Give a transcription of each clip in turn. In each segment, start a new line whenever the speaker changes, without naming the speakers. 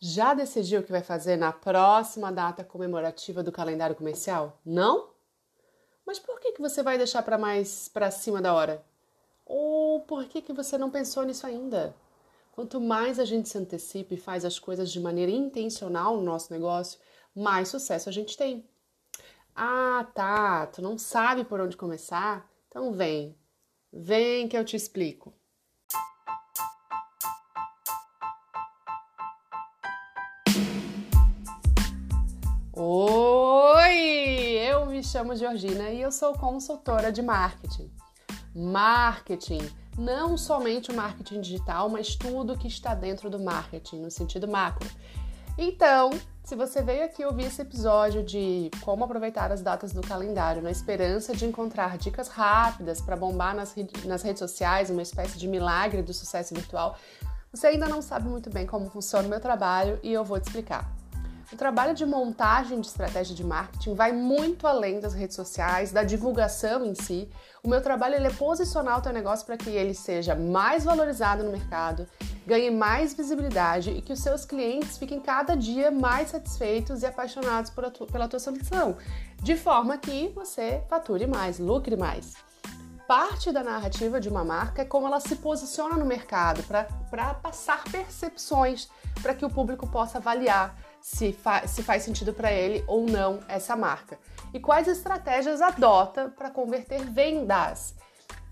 Já decidiu o que vai fazer na próxima data comemorativa do calendário comercial? Não? Mas por que, que você vai deixar para mais para cima da hora? Ou por que, que você não pensou nisso ainda? Quanto mais a gente se antecipa e faz as coisas de maneira intencional no nosso negócio, mais sucesso a gente tem. Ah, tá, tu não sabe por onde começar? Então vem, vem que eu te explico. Chamo Georgina e eu sou consultora de marketing. Marketing, não somente o marketing digital, mas tudo que está dentro do marketing, no sentido macro. Então, se você veio aqui ouvir esse episódio de como aproveitar as datas do calendário na esperança de encontrar dicas rápidas para bombar nas, nas redes sociais, uma espécie de milagre do sucesso virtual, você ainda não sabe muito bem como funciona o meu trabalho e eu vou te explicar. O trabalho de montagem de estratégia de marketing vai muito além das redes sociais, da divulgação em si. O meu trabalho é posicionar o teu negócio para que ele seja mais valorizado no mercado, ganhe mais visibilidade e que os seus clientes fiquem cada dia mais satisfeitos e apaixonados tua, pela tua solução, de forma que você fature mais, lucre mais. Parte da narrativa de uma marca é como ela se posiciona no mercado para passar percepções para que o público possa avaliar se, fa se faz sentido para ele ou não essa marca. E quais estratégias adota para converter vendas.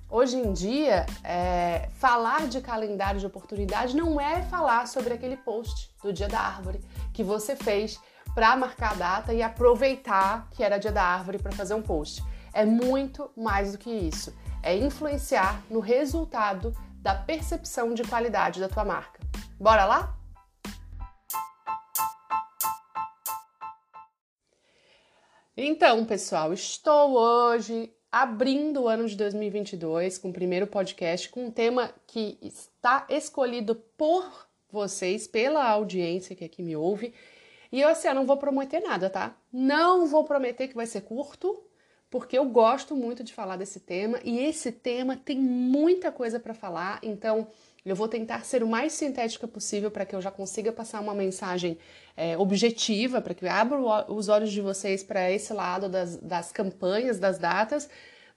Hoje em dia, é, falar de calendário de oportunidade não é falar sobre aquele post do Dia da Árvore que você fez para marcar a data e aproveitar que era Dia da Árvore para fazer um post. É muito mais do que isso. É influenciar no resultado da percepção de qualidade da tua marca. Bora lá? Então, pessoal, estou hoje abrindo o ano de 2022 com o primeiro podcast com um tema que está escolhido por vocês, pela audiência que aqui me ouve. E eu, assim, eu não vou prometer nada, tá? Não vou prometer que vai ser curto, porque eu gosto muito de falar desse tema e esse tema tem muita coisa para falar, então eu vou tentar ser o mais sintética possível para que eu já consiga passar uma mensagem é, objetiva, para que abra os olhos de vocês para esse lado das, das campanhas, das datas,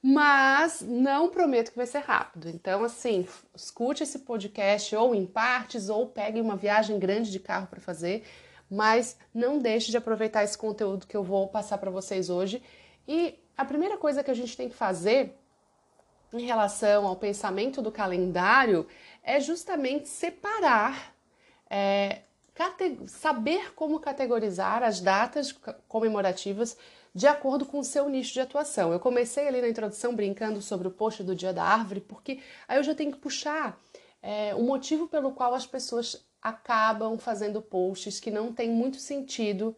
mas não prometo que vai ser rápido. Então, assim, escute esse podcast ou em partes, ou pegue uma viagem grande de carro para fazer, mas não deixe de aproveitar esse conteúdo que eu vou passar para vocês hoje. E a primeira coisa que a gente tem que fazer em relação ao pensamento do calendário é justamente separar, é, saber como categorizar as datas comemorativas de acordo com o seu nicho de atuação. Eu comecei ali na introdução brincando sobre o post do Dia da Árvore, porque aí eu já tenho que puxar é, o motivo pelo qual as pessoas acabam fazendo posts que não têm muito sentido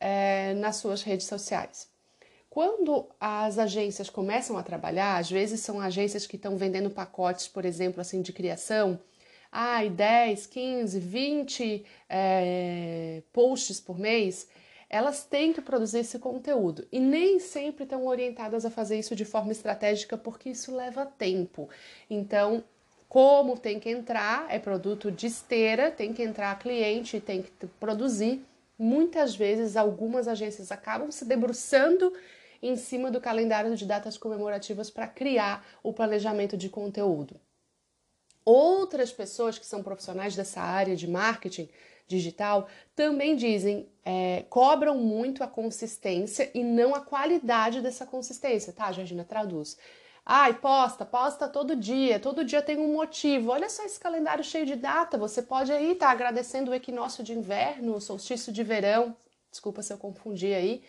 é, nas suas redes sociais. Quando as agências começam a trabalhar, às vezes são agências que estão vendendo pacotes, por exemplo, assim de criação, ai, 10, 15, 20 é, posts por mês, elas têm que produzir esse conteúdo e nem sempre estão orientadas a fazer isso de forma estratégica porque isso leva tempo. Então, como tem que entrar, é produto de esteira, tem que entrar cliente, tem que produzir. Muitas vezes, algumas agências acabam se debruçando em cima do calendário de datas comemorativas para criar o planejamento de conteúdo. Outras pessoas que são profissionais dessa área de marketing digital também dizem, é, cobram muito a consistência e não a qualidade dessa consistência, tá, Georgina? Traduz. Ai, posta, posta todo dia, todo dia tem um motivo. Olha só esse calendário cheio de data. Você pode aí estar tá agradecendo o equinócio de inverno, o solstício de verão. Desculpa se eu confundi aí.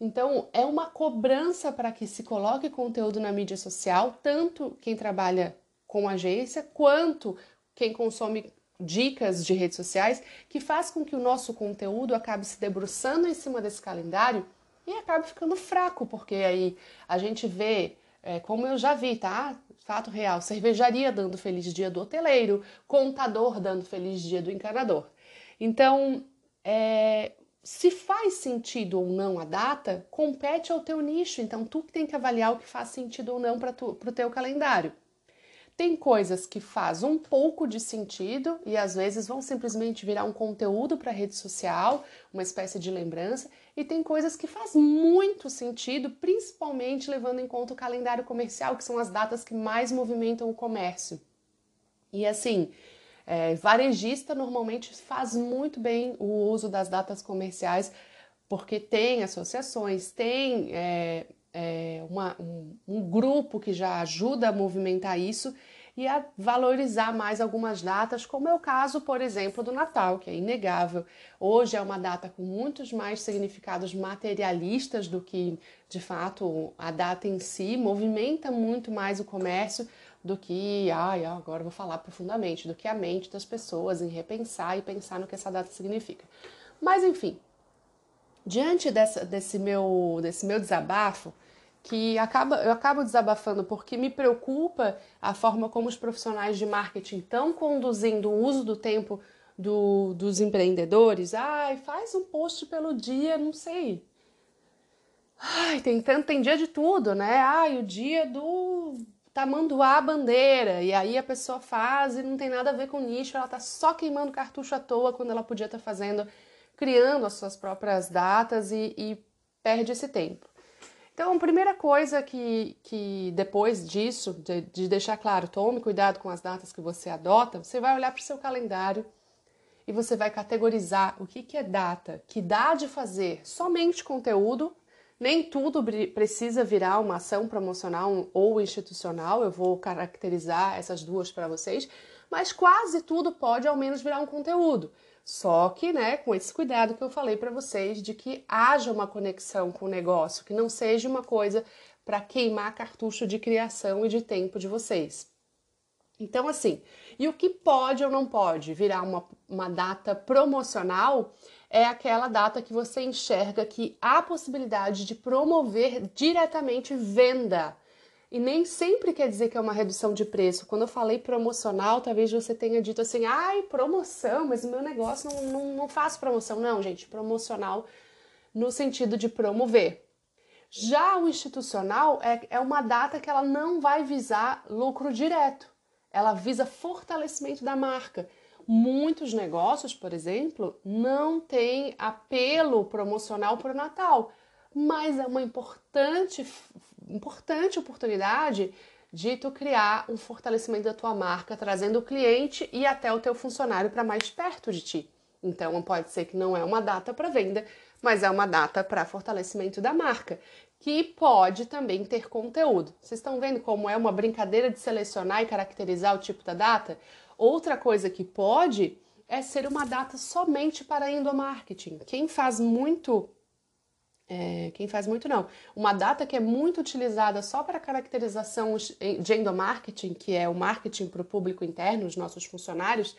Então, é uma cobrança para que se coloque conteúdo na mídia social, tanto quem trabalha com agência, quanto quem consome dicas de redes sociais, que faz com que o nosso conteúdo acabe se debruçando em cima desse calendário e acabe ficando fraco, porque aí a gente vê, é, como eu já vi, tá? Fato real, cervejaria dando feliz dia do hoteleiro, contador dando feliz dia do encanador. Então, é, se faz sentido ou não a data, compete ao teu nicho. Então, tu que tem que avaliar o que faz sentido ou não para o teu calendário. Tem coisas que faz um pouco de sentido e às vezes vão simplesmente virar um conteúdo para rede social, uma espécie de lembrança, e tem coisas que faz muito sentido, principalmente levando em conta o calendário comercial, que são as datas que mais movimentam o comércio. E assim, é, varejista normalmente faz muito bem o uso das datas comerciais, porque tem associações, tem é, é, uma, um, um grupo que já ajuda a movimentar isso e a valorizar mais algumas datas, como é o caso, por exemplo, do Natal, que é inegável. Hoje é uma data com muitos mais significados materialistas do que, de fato, a data em si, movimenta muito mais o comércio do que, ai, agora vou falar profundamente, do que a mente das pessoas em repensar e pensar no que essa data significa. Mas, enfim, diante dessa, desse, meu, desse meu desabafo, que acaba, eu acabo desabafando porque me preocupa a forma como os profissionais de marketing estão conduzindo o uso do tempo do, dos empreendedores. Ai, faz um post pelo dia, não sei. Ai, tem tanto, tem dia de tudo, né? Ai, o dia do tamanduá bandeira. E aí a pessoa faz e não tem nada a ver com nicho, ela tá só queimando cartucho à toa quando ela podia estar tá fazendo, criando as suas próprias datas e, e perde esse tempo. Então, a primeira coisa que, que depois disso, de, de deixar claro, tome cuidado com as datas que você adota, você vai olhar para o seu calendário e você vai categorizar o que, que é data que dá de fazer somente conteúdo. Nem tudo precisa virar uma ação promocional ou institucional, eu vou caracterizar essas duas para vocês, mas quase tudo pode ao menos virar um conteúdo. Só que, né, com esse cuidado que eu falei para vocês de que haja uma conexão com o negócio, que não seja uma coisa para queimar cartucho de criação e de tempo de vocês. Então, assim, e o que pode ou não pode virar uma, uma data promocional é aquela data que você enxerga que há possibilidade de promover diretamente venda e nem sempre quer dizer que é uma redução de preço. Quando eu falei promocional, talvez você tenha dito assim, ai, promoção, mas o meu negócio não, não, não faz promoção. Não, gente, promocional no sentido de promover. Já o institucional é, é uma data que ela não vai visar lucro direto. Ela visa fortalecimento da marca. Muitos negócios, por exemplo, não têm apelo promocional para o Natal, mas é uma importante importante oportunidade de tu criar um fortalecimento da tua marca, trazendo o cliente e até o teu funcionário para mais perto de ti. Então, pode ser que não é uma data para venda, mas é uma data para fortalecimento da marca, que pode também ter conteúdo. Vocês estão vendo como é uma brincadeira de selecionar e caracterizar o tipo da data? Outra coisa que pode é ser uma data somente para endomarketing. Quem faz muito é, quem faz muito não. Uma data que é muito utilizada só para caracterização de endomarketing, que é o marketing para o público interno, os nossos funcionários,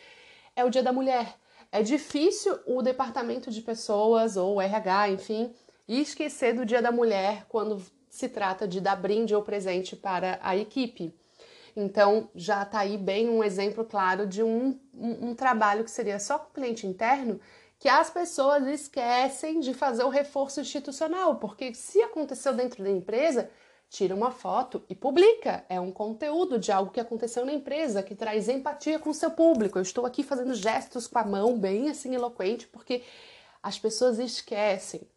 é o Dia da Mulher. É difícil o departamento de pessoas ou RH, enfim, esquecer do Dia da Mulher quando se trata de dar brinde ou presente para a equipe. Então, já está aí bem um exemplo claro de um, um, um trabalho que seria só com o cliente interno que as pessoas esquecem de fazer o reforço institucional, porque se aconteceu dentro da empresa, tira uma foto e publica. É um conteúdo de algo que aconteceu na empresa, que traz empatia com o seu público. Eu estou aqui fazendo gestos com a mão, bem assim eloquente, porque as pessoas esquecem.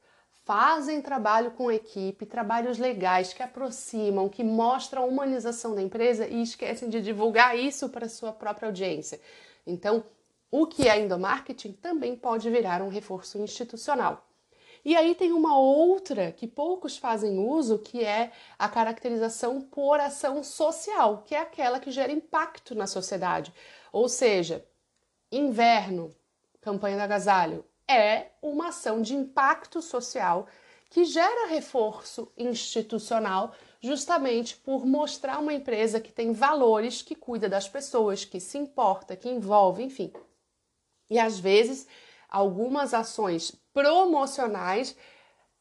Fazem trabalho com equipe, trabalhos legais que aproximam, que mostram a humanização da empresa e esquecem de divulgar isso para sua própria audiência. Então, o que é endomarketing também pode virar um reforço institucional. E aí tem uma outra que poucos fazem uso, que é a caracterização por ação social, que é aquela que gera impacto na sociedade. Ou seja, inverno, campanha do agasalho, é uma ação de impacto social que gera reforço institucional justamente por mostrar uma empresa que tem valores, que cuida das pessoas, que se importa, que envolve, enfim, e às vezes, algumas ações promocionais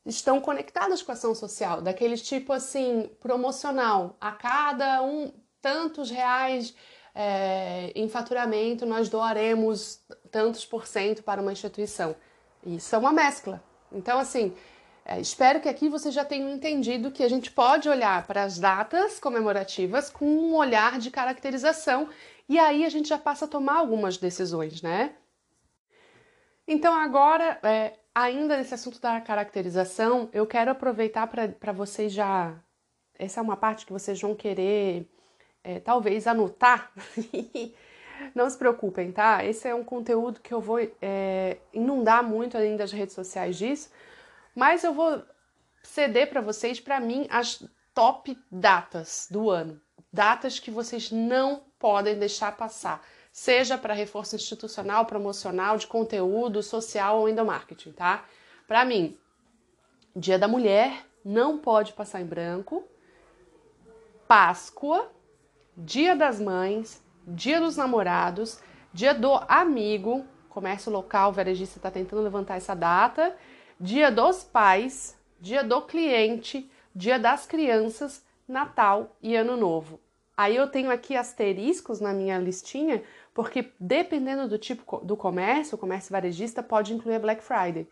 estão conectadas com a ação social, daquele tipo assim, promocional. A cada um tantos reais é, em faturamento, nós doaremos tantos por cento para uma instituição. Isso é uma mescla. Então, assim, É, espero que aqui você já tenha entendido que a gente pode olhar para as datas comemorativas com um olhar de caracterização e aí a gente já passa a tomar algumas decisões, né? Então, agora, é, ainda nesse assunto da caracterização, eu quero aproveitar para vocês já. Essa é uma parte que vocês vão querer, é, talvez, anotar. Não se preocupem, tá? Esse é um conteúdo que eu vou é, inundar muito além das redes sociais disso, mas eu vou ceder para vocês, para mim, as top datas do ano. Datas que vocês não podem deixar passar seja para reforço institucional, promocional, de conteúdo, social ou endomarketing, tá? Para mim, Dia da Mulher não pode passar em branco. Páscoa, Dia das Mães, Dia dos Namorados, Dia do Amigo, comércio local, varejista está tentando levantar essa data, Dia dos Pais, Dia do Cliente, Dia das Crianças, Natal e Ano Novo. Aí eu tenho aqui asteriscos na minha listinha porque dependendo do tipo do comércio, o comércio varejista pode incluir a Black Friday.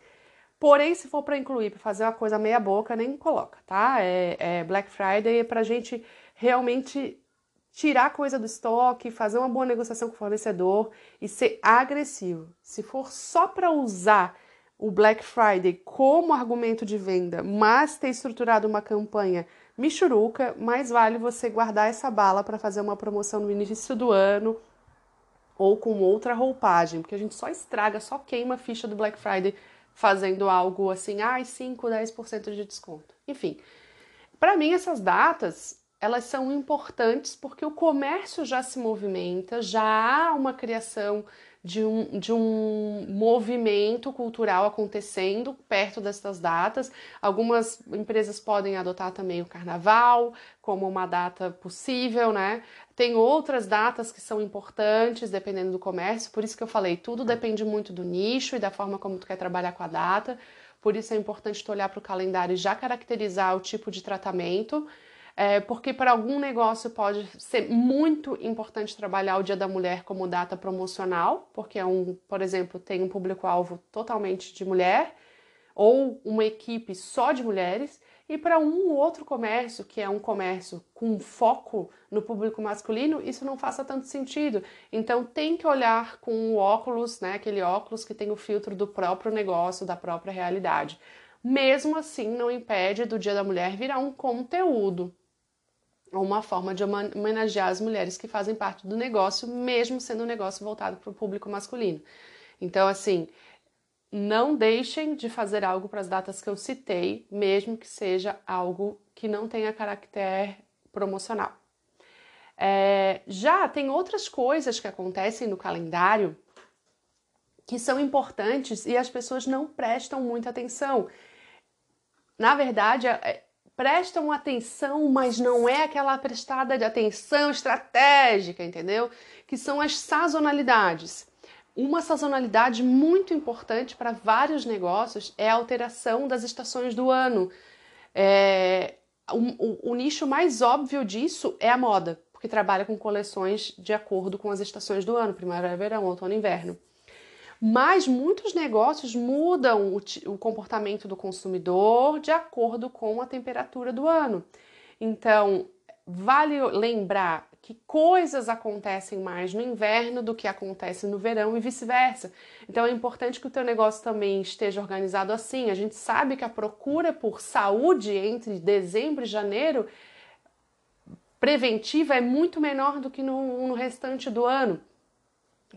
Porém, se for para incluir, para fazer uma coisa meia boca, nem coloca, tá? É, é Black Friday é para gente realmente tirar coisa do estoque, fazer uma boa negociação com o fornecedor e ser agressivo. Se for só para usar o Black Friday como argumento de venda, mas ter estruturado uma campanha michuruca, mais vale você guardar essa bala para fazer uma promoção no início do ano ou com outra roupagem, porque a gente só estraga, só queima a ficha do Black Friday fazendo algo assim, ai, ah, 5, 10% de desconto. Enfim, para mim essas datas, elas são importantes porque o comércio já se movimenta, já há uma criação de um, de um movimento cultural acontecendo perto dessas datas. Algumas empresas podem adotar também o carnaval como uma data possível, né? Tem outras datas que são importantes, dependendo do comércio, por isso que eu falei, tudo depende muito do nicho e da forma como tu quer trabalhar com a data. Por isso é importante tu olhar para o calendário e já caracterizar o tipo de tratamento é, porque para algum negócio pode ser muito importante trabalhar o Dia da Mulher como data promocional, porque é um, por exemplo, tem um público-alvo totalmente de mulher, ou uma equipe só de mulheres, e para um outro comércio, que é um comércio com foco no público masculino, isso não faça tanto sentido. Então tem que olhar com o óculos, né, aquele óculos que tem o filtro do próprio negócio, da própria realidade. Mesmo assim, não impede do Dia da Mulher virar um conteúdo, ou uma forma de homenagear as mulheres que fazem parte do negócio, mesmo sendo um negócio voltado para o público masculino. Então, assim, não deixem de fazer algo para as datas que eu citei, mesmo que seja algo que não tenha caráter promocional. É, já tem outras coisas que acontecem no calendário que são importantes e as pessoas não prestam muita atenção. Na verdade, é, prestam atenção, mas não é aquela prestada de atenção estratégica, entendeu? Que são as sazonalidades. Uma sazonalidade muito importante para vários negócios é a alteração das estações do ano. É, o, o, o nicho mais óbvio disso é a moda, porque trabalha com coleções de acordo com as estações do ano, primavera, verão, outono e inverno. Mas muitos negócios mudam o, o comportamento do consumidor de acordo com a temperatura do ano. Então, vale lembrar que coisas acontecem mais no inverno do que acontece no verão e vice-versa. Então é importante que o teu negócio também esteja organizado assim. A gente sabe que a procura por saúde entre dezembro e janeiro preventiva é muito menor do que no, no restante do ano.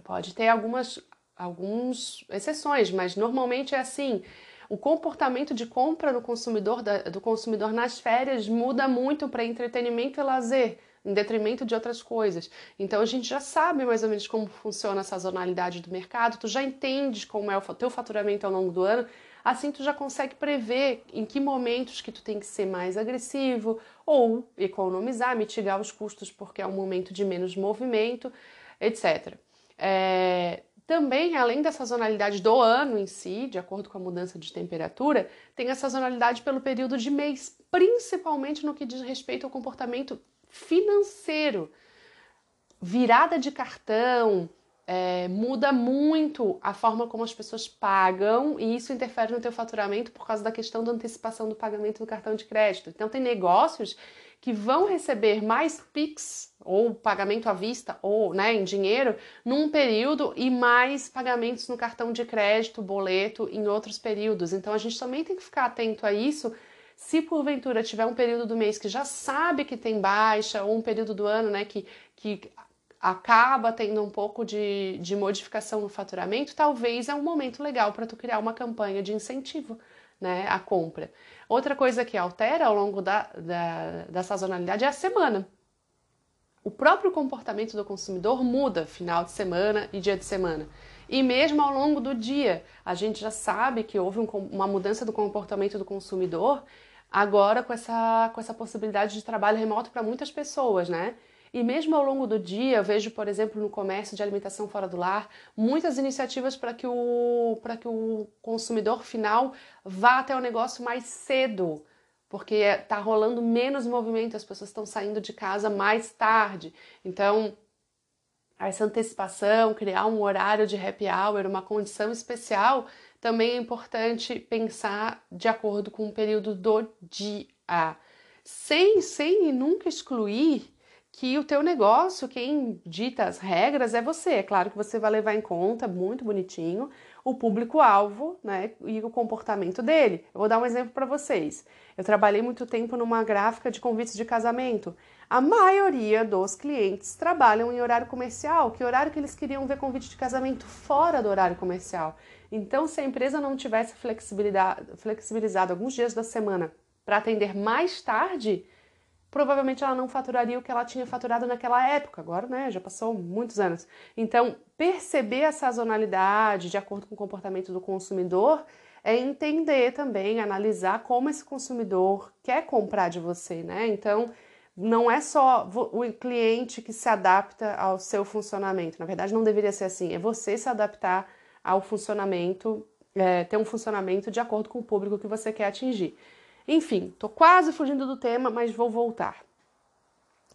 Pode ter algumas algumas exceções, mas normalmente é assim. O comportamento de compra do consumidor, do consumidor nas férias muda muito para entretenimento e lazer, em detrimento de outras coisas. Então a gente já sabe mais ou menos como funciona a sazonalidade do mercado, tu já entende como é o teu faturamento ao longo do ano, assim tu já consegue prever em que momentos que tu tem que ser mais agressivo ou economizar, mitigar os custos porque é um momento de menos movimento, etc. É, também, além da sazonalidade do ano em si, de acordo com a mudança de temperatura, tem a sazonalidade pelo período de mês, principalmente no que diz respeito ao comportamento financeiro. Virada de cartão, é, muda muito a forma como as pessoas pagam e isso interfere no teu faturamento por causa da questão da antecipação do pagamento do cartão de crédito. Então tem negócios que vão receber mais PIX ou pagamento à vista ou né, em dinheiro num período e mais pagamentos no cartão de crédito, boleto em outros períodos. Então a gente também tem que ficar atento a isso. Se porventura tiver um período do mês que já sabe que tem baixa, ou um período do ano né, que, que acaba tendo um pouco de, de modificação no faturamento, talvez é um momento legal para tu criar uma campanha de incentivo né, à compra. Outra coisa que altera ao longo da, da, da sazonalidade é a semana. O próprio comportamento do consumidor muda final de semana e dia de semana. E mesmo ao longo do dia, a gente já sabe que houve um, uma mudança do comportamento do consumidor agora com essa, com essa possibilidade de trabalho remoto para muitas pessoas, né? E mesmo ao longo do dia, eu vejo, por exemplo, no comércio de alimentação fora do lar, muitas iniciativas para que, o, que o consumidor final vá até o negócio mais cedo, porque está rolando menos movimento, as pessoas estão saindo de casa mais tarde. Então, essa antecipação, criar um horário de happy hour, uma condição especial, também é importante pensar de acordo com o período do dia, sem, sem nunca excluir que o teu negócio, quem dita as regras é você. É claro que você vai levar em conta, muito bonitinho, o público-alvo né, e o comportamento dele. Eu vou dar um exemplo para vocês. Eu trabalhei muito tempo numa gráfica de convites de casamento. A maioria dos clientes trabalham em horário comercial. Que horário que eles queriam ver convite de casamento fora do horário comercial? Então, se a empresa não tivesse flexibilizado alguns dias da semana para atender mais tarde, provavelmente ela não faturaria o que ela tinha faturado naquela época, agora, né, já passou muitos anos. Então, perceber a sazonalidade de acordo com o comportamento do consumidor é entender também, analisar como esse consumidor quer comprar de você, né? Então, não é só o cliente que se adapta ao seu funcionamento. Na verdade, não deveria ser assim. É você se adaptar ao funcionamento, é, ter um funcionamento de acordo com o público que você quer atingir. Enfim, tô quase fugindo do tema, mas vou voltar.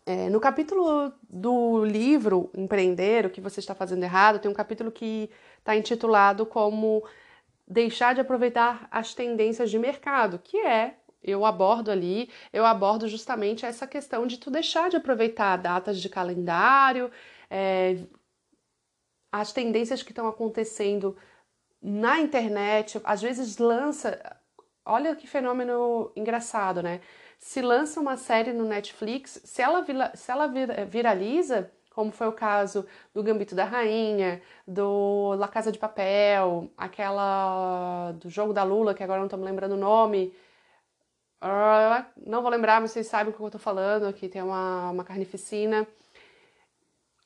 É, no capítulo do livro Empreender, o que você está fazendo errado, tem um capítulo que está intitulado como Deixar de aproveitar as tendências de mercado, que é eu abordo ali, eu abordo justamente essa questão de tu deixar de aproveitar datas de calendário, é, as tendências que estão acontecendo na internet, às vezes lança olha que fenômeno engraçado, né? Se lança uma série no Netflix, se ela, se ela viraliza, como foi o caso do Gambito da Rainha, do La Casa de Papel, aquela do Jogo da Lula, que agora não estou me lembrando o nome. Uh, não vou lembrar, mas vocês sabem o que eu estou falando, que tem uma, uma carnificina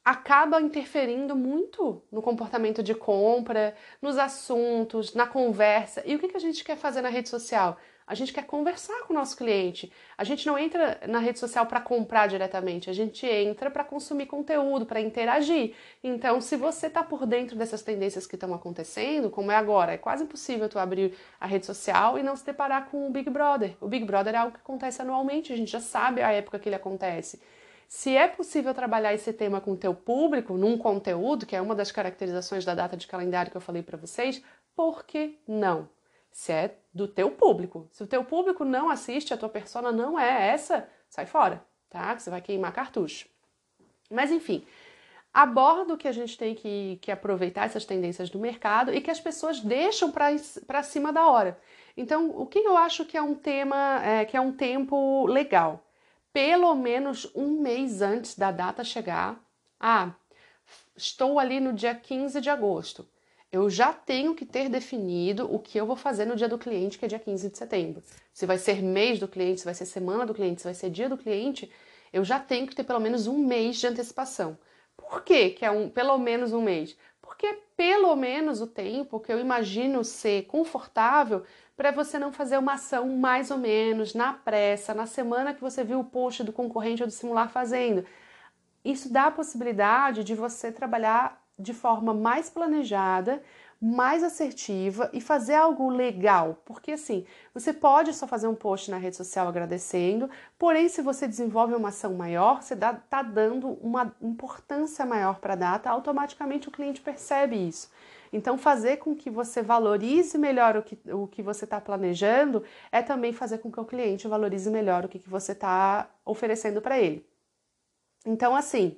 acaba interferindo muito no comportamento de compra, nos assuntos, na conversa. E o que, a gente quer fazer na rede social? A gente quer conversar com o nosso cliente. A gente não entra na rede social para comprar diretamente, a gente entra para consumir conteúdo, para interagir. Então, se você está por dentro dessas tendências que estão acontecendo, como é agora, é quase impossível tu abrir a rede social e não se deparar com o Big Brother. O Big Brother é algo que acontece anualmente, a gente já sabe a época que ele acontece. Se é possível trabalhar esse tema com o teu público num conteúdo, que é uma das caracterizações da data de calendário que eu falei para vocês, por que não? Se é do teu público. Se o teu público não assiste, a tua persona não é essa, sai fora, tá? Você vai queimar cartucho. Mas enfim, abordo que a gente tem que, que aproveitar essas tendências do mercado e que as pessoas deixam para cima da hora. Então, o que eu acho que é um tema, é, que é um tempo legal? Pelo menos um mês antes da data chegar. Ah, estou ali no dia 15 de agosto. Eu já tenho que ter definido o que eu vou fazer no dia do cliente, que é dia 15 de setembro. Se vai ser mês do cliente, se vai ser semana do cliente, se vai ser dia do cliente, eu já tenho que ter pelo menos um mês de antecipação. Por quê que é um, pelo menos um mês? Porque é pelo menos o tempo que eu imagino ser confortável para você não fazer uma ação mais ou menos na pressa, na semana que você viu o post do concorrente ou do simular fazendo. Isso dá a possibilidade de você trabalhar de forma mais planejada, mais assertiva e fazer algo legal. Porque assim, você pode só fazer um post na rede social agradecendo, porém, se você desenvolve uma ação maior, você está dando uma importância maior para a data, automaticamente o cliente percebe isso. Então, fazer com que você valorize melhor o que, o que você está planejando é também fazer com que o cliente valorize melhor o que, que você está oferecendo para ele. Então, assim,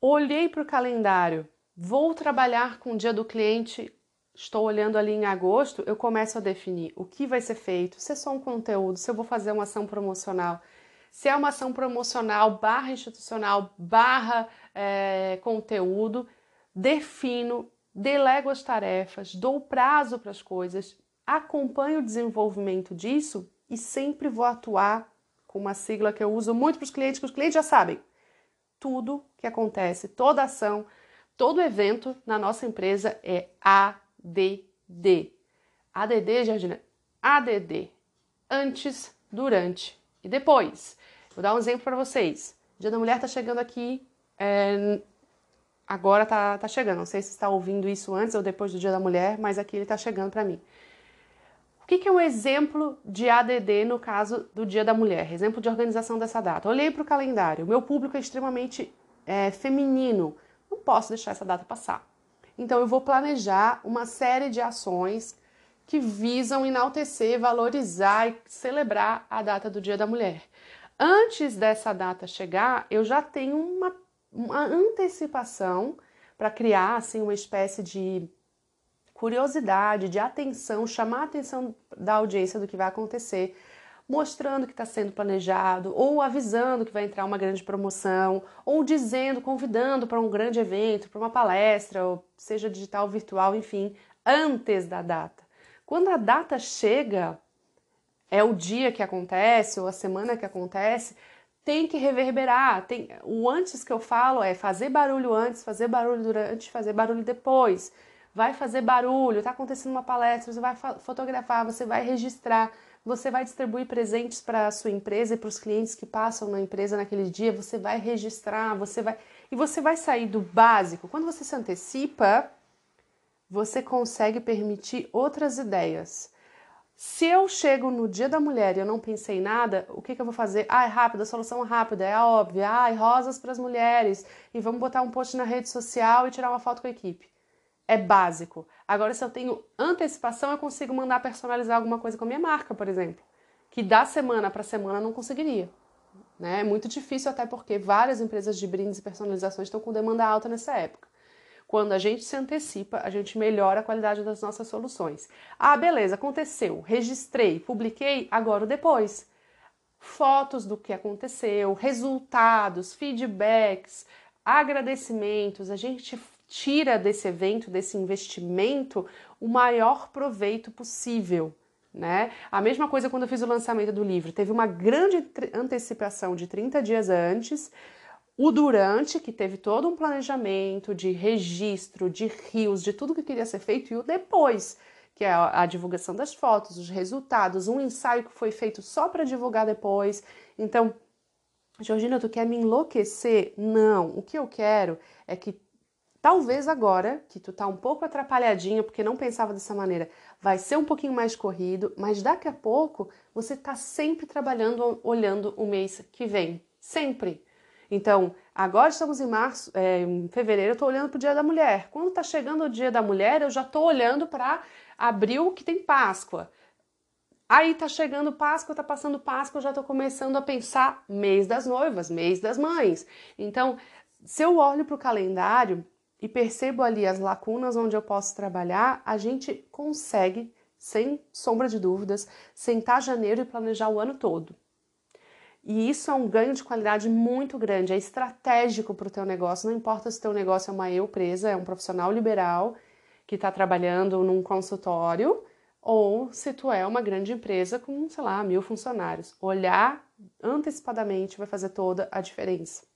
olhei para o calendário, vou trabalhar com o dia do cliente, estou olhando ali em agosto, eu começo a definir o que vai ser feito, se é só um conteúdo, se eu vou fazer uma ação promocional, se é uma ação promocional barra institucional barra é, conteúdo, defino, delego as tarefas, dou prazo para as coisas, acompanho o desenvolvimento disso e sempre vou atuar com uma sigla que eu uso muito para os clientes, que os clientes já sabem. Tudo que acontece, toda ação, todo evento na nossa empresa é ADD. ADD, Jardina, ADD. Antes, durante e depois. Vou dar um exemplo para vocês. Dia da Mulher está chegando aqui é, agora tá, tá chegando. Não sei se está ouvindo isso antes ou depois do Dia da Mulher, mas aqui ele está chegando para mim. O que, que, é um exemplo de ADD no caso do Dia da Mulher? Exemplo de organização dessa data. Olhei para o calendário. Meu público é extremamente é, feminino. Não posso deixar essa data passar. Então eu vou planejar uma série de ações que visam enaltecer, valorizar e celebrar a data do Dia da Mulher. Antes dessa data chegar, eu já tenho uma uma antecipação para criar assim uma espécie de curiosidade, de atenção, chamar a atenção da audiência do que vai acontecer, mostrando que está sendo planejado, ou avisando que vai entrar uma grande promoção, ou dizendo, convidando para um grande evento, para uma palestra, ou seja digital, virtual, enfim, antes da data. Quando a data chega, é o dia que acontece, ou a semana que acontece, tem que reverberar. Tem, o antes que eu falo é fazer barulho antes, fazer barulho durante, fazer barulho depois. Vai fazer barulho, está acontecendo uma palestra, você vai fotografar, você vai registrar, você vai distribuir presentes para a sua empresa e para os clientes que passam na empresa naquele dia, você vai registrar, você vai. E você vai sair do básico. Quando você se antecipa, você consegue permitir outras ideias. Se eu chego no dia da mulher e eu não pensei em nada, o que, que eu vou fazer? Ah, é rápido, a solução é rápida, é óbvia. Ah, rosas para as mulheres. E vamos botar um post na rede social e tirar uma foto com a equipe. É básico. Agora, se eu tenho antecipação, eu consigo mandar personalizar alguma coisa com a minha marca, por exemplo. Que da semana para semana eu não conseguiria. Né? É muito difícil, até porque várias empresas de brindes e personalizações estão com demanda alta nessa época. Quando a gente se antecipa, a gente melhora a qualidade das nossas soluções. Ah, beleza, aconteceu, registrei, publiquei, agora o depois. Fotos do que aconteceu, resultados, feedbacks, agradecimentos, a gente tira desse evento, desse investimento, o maior proveito possível. Né? A mesma coisa quando eu fiz o lançamento do livro. Teve uma grande antecipação de 30 dias antes, o durante, que teve todo um planejamento de registro, de rios, de tudo que queria ser feito, e o depois, que é a divulgação das fotos, os resultados, um ensaio que foi feito só para divulgar depois. Então, Georgina, tu quer me enlouquecer? Não. O que eu quero é que talvez agora, que tu tá um pouco atrapalhadinha porque não pensava dessa maneira, vai ser um pouquinho mais corrido, mas daqui a pouco você tá sempre trabalhando, olhando o mês que vem. Sempre. Então, agora estamos em março, é, em fevereiro, eu estou olhando para o Dia da Mulher. Quando está chegando o Dia da Mulher, eu já estou olhando para abril, que tem Páscoa. Aí está chegando Páscoa, está passando Páscoa, eu já estou começando a pensar mês das noivas, mês das mães. Então, se eu olho para o calendário e percebo ali as lacunas onde eu posso trabalhar, a gente consegue, sem sombra de dúvidas, sentar janeiro e planejar o ano todo. E isso é um ganho de qualidade muito grande, é estratégico para o teu negócio, não importa se o teu negócio é uma eu presa, é um profissional liberal que está trabalhando num consultório, ou se tu é uma grande empresa com, sei lá, mil funcionários. Olhar antecipadamente vai fazer toda a diferença.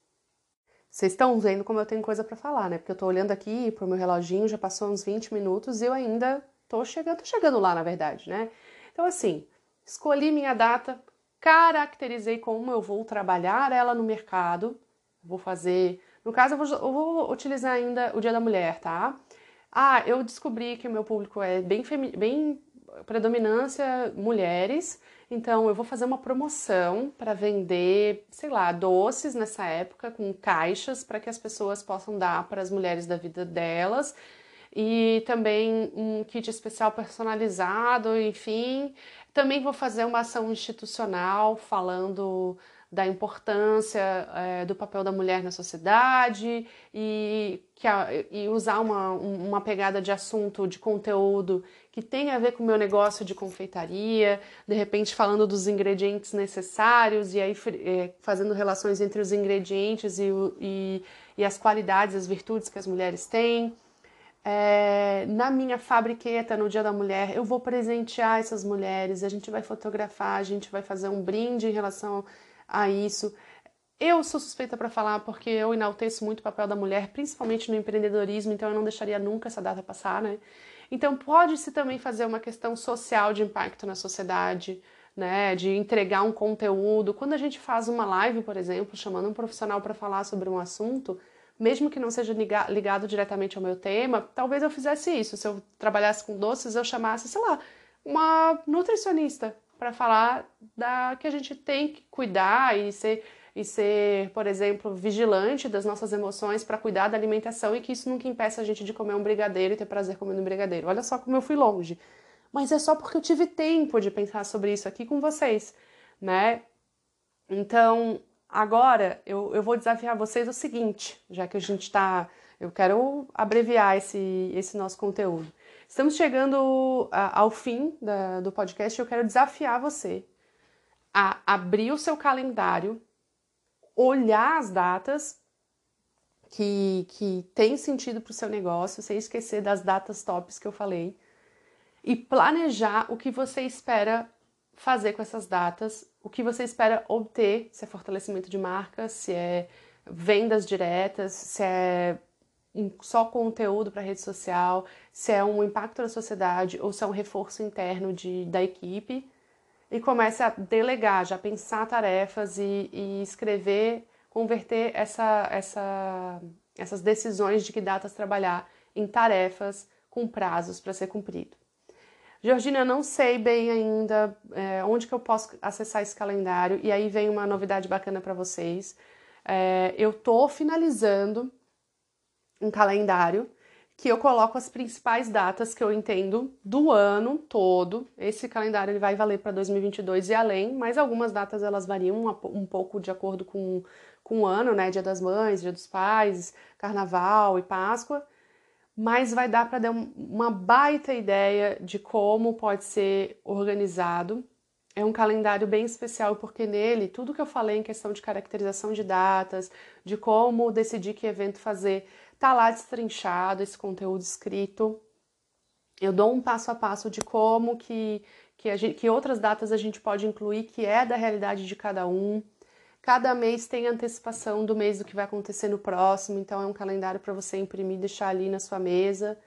Vocês estão vendo como eu tenho coisa para falar, né? Porque eu estou olhando aqui pro meu reloginho, já passou uns 20 minutos e eu ainda tô chegando, tô chegando lá, na verdade, né? Então, assim, escolhi minha data, caracterizei como eu vou trabalhar ela no mercado. Vou fazer. No caso, eu vou, eu vou utilizar ainda o Dia da Mulher, tá? Ah, eu descobri que o meu público é bem, bem predominância mulheres, então eu vou fazer uma promoção para vender, sei lá, doces nessa época com caixas para que as pessoas possam dar para as mulheres da vida delas e também um kit especial personalizado, enfim. Também vou fazer uma ação institucional falando da importância é, do papel da mulher na sociedade e, a, e usar uma, uma pegada de assunto, de conteúdo que tem a ver com o meu negócio de confeitaria, de repente falando dos ingredientes necessários e aí é, fazendo relações entre os ingredientes e, e, e as qualidades, as virtudes que as mulheres têm. É, na minha fabriqueta no Dia da Mulher, eu vou presentear essas mulheres, a gente vai fotografar, a gente vai fazer um brinde em relação a isso. Eu sou suspeita para falar porque eu enalteço muito o papel da mulher, principalmente no empreendedorismo, então eu não deixaria nunca essa data passar, né? Então pode-se também fazer uma questão social de impacto na sociedade, né? De entregar um conteúdo. Quando a gente faz uma live, por exemplo, chamando um profissional para falar sobre um assunto, mesmo que não seja ligado diretamente ao meu tema, talvez eu fizesse isso. Se eu trabalhasse com doces, eu chamasse, sei lá, uma nutricionista para falar da que a gente tem que cuidar e ser e ser, por exemplo, vigilante das nossas emoções para cuidar da alimentação e que isso nunca impeça a gente de comer um brigadeiro e ter prazer comendo um brigadeiro. Olha só como eu fui longe. Mas é só porque eu tive tempo de pensar sobre isso aqui com vocês, né? Então, agora eu, eu vou desafiar vocês o seguinte, já que a gente está. Eu quero abreviar esse, esse nosso conteúdo. Estamos chegando a, ao fim da, do podcast e eu quero desafiar você a abrir o seu calendário, olhar as datas que, que tem sentido para o seu negócio, sem esquecer das datas tops que eu falei, e planejar o que você espera fazer com essas datas, o que você espera obter, se é fortalecimento de marca, se é vendas diretas, se é só conteúdo para rede social, se é um impacto na sociedade ou se é um reforço interno de, da equipe. E comece a delegar, já pensar tarefas e, e escrever, converter essa, essa, essas decisões de que datas trabalhar em tarefas com prazos para ser cumprido. Georgina, eu não sei bem ainda é, onde que eu posso acessar esse calendário e aí vem uma novidade bacana para vocês. É, eu estou finalizando um calendário que eu coloco as principais datas que eu entendo do ano todo. Esse calendário ele vai valer para 2022 e além, mas algumas datas elas variam um, um pouco de acordo com, com o ano, né? Dia das Mães, Dia dos Pais, Carnaval e Páscoa. Mas vai dar para dar uma baita ideia de como pode ser organizado. É um calendário bem especial porque nele tudo que eu falei em questão de caracterização de datas, de como decidir que evento fazer, Tá lá destrinchado esse conteúdo escrito. Eu dou um passo a passo de como que, que, gente, que outras datas a gente pode incluir, que é da realidade de cada um. Cada mês tem antecipação do mês do que vai acontecer no próximo, então é um calendário para você imprimir e deixar ali na sua mesa.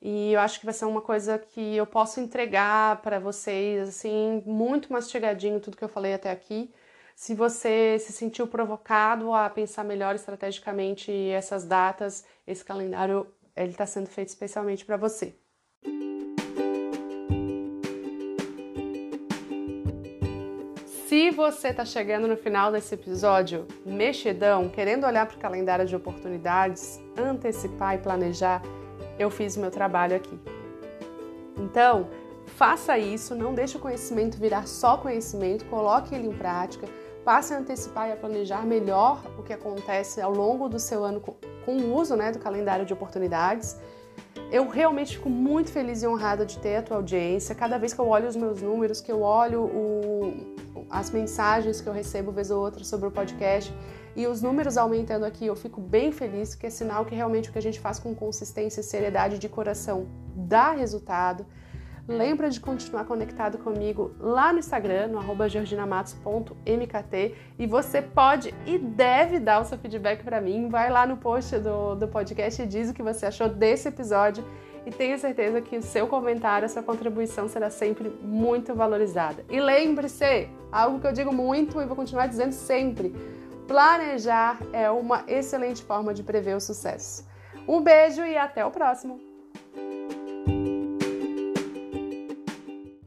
E eu acho que vai ser uma coisa que eu posso entregar para vocês, assim, muito mastigadinho tudo que eu falei até aqui. Se você se sentiu provocado a pensar melhor estrategicamente essas datas, esse calendário ele está sendo feito especialmente para você. Se você está chegando no final desse episódio mexidão, querendo olhar para o calendário de oportunidades, antecipar e planejar, eu fiz o meu trabalho aqui. Então, faça isso, não deixe o conhecimento virar só conhecimento, coloque ele em prática passe a antecipar e a planejar melhor o que acontece ao longo do seu ano com, o uso né, do calendário de oportunidades. Eu realmente fico muito feliz e honrada de ter a tua audiência. Cada vez que eu olho os meus números, que eu olho o, as mensagens que eu recebo vez ou outra sobre o podcast e os números aumentando aqui, eu fico bem feliz, porque é sinal que realmente o que a gente faz com consistência e seriedade de coração dá resultado. Lembra de continuar conectado comigo lá no Instagram, no arroba georginamatos.mkt e você pode e deve dar o seu feedback para mim. Vai lá no post do, do podcast e diz o que você achou desse episódio e tenha certeza que o seu comentário, a sua contribuição será sempre muito valorizada. E lembre-se, algo que eu digo muito e vou continuar dizendo sempre, planejar é uma excelente forma de prever o sucesso. Um beijo e até o próximo!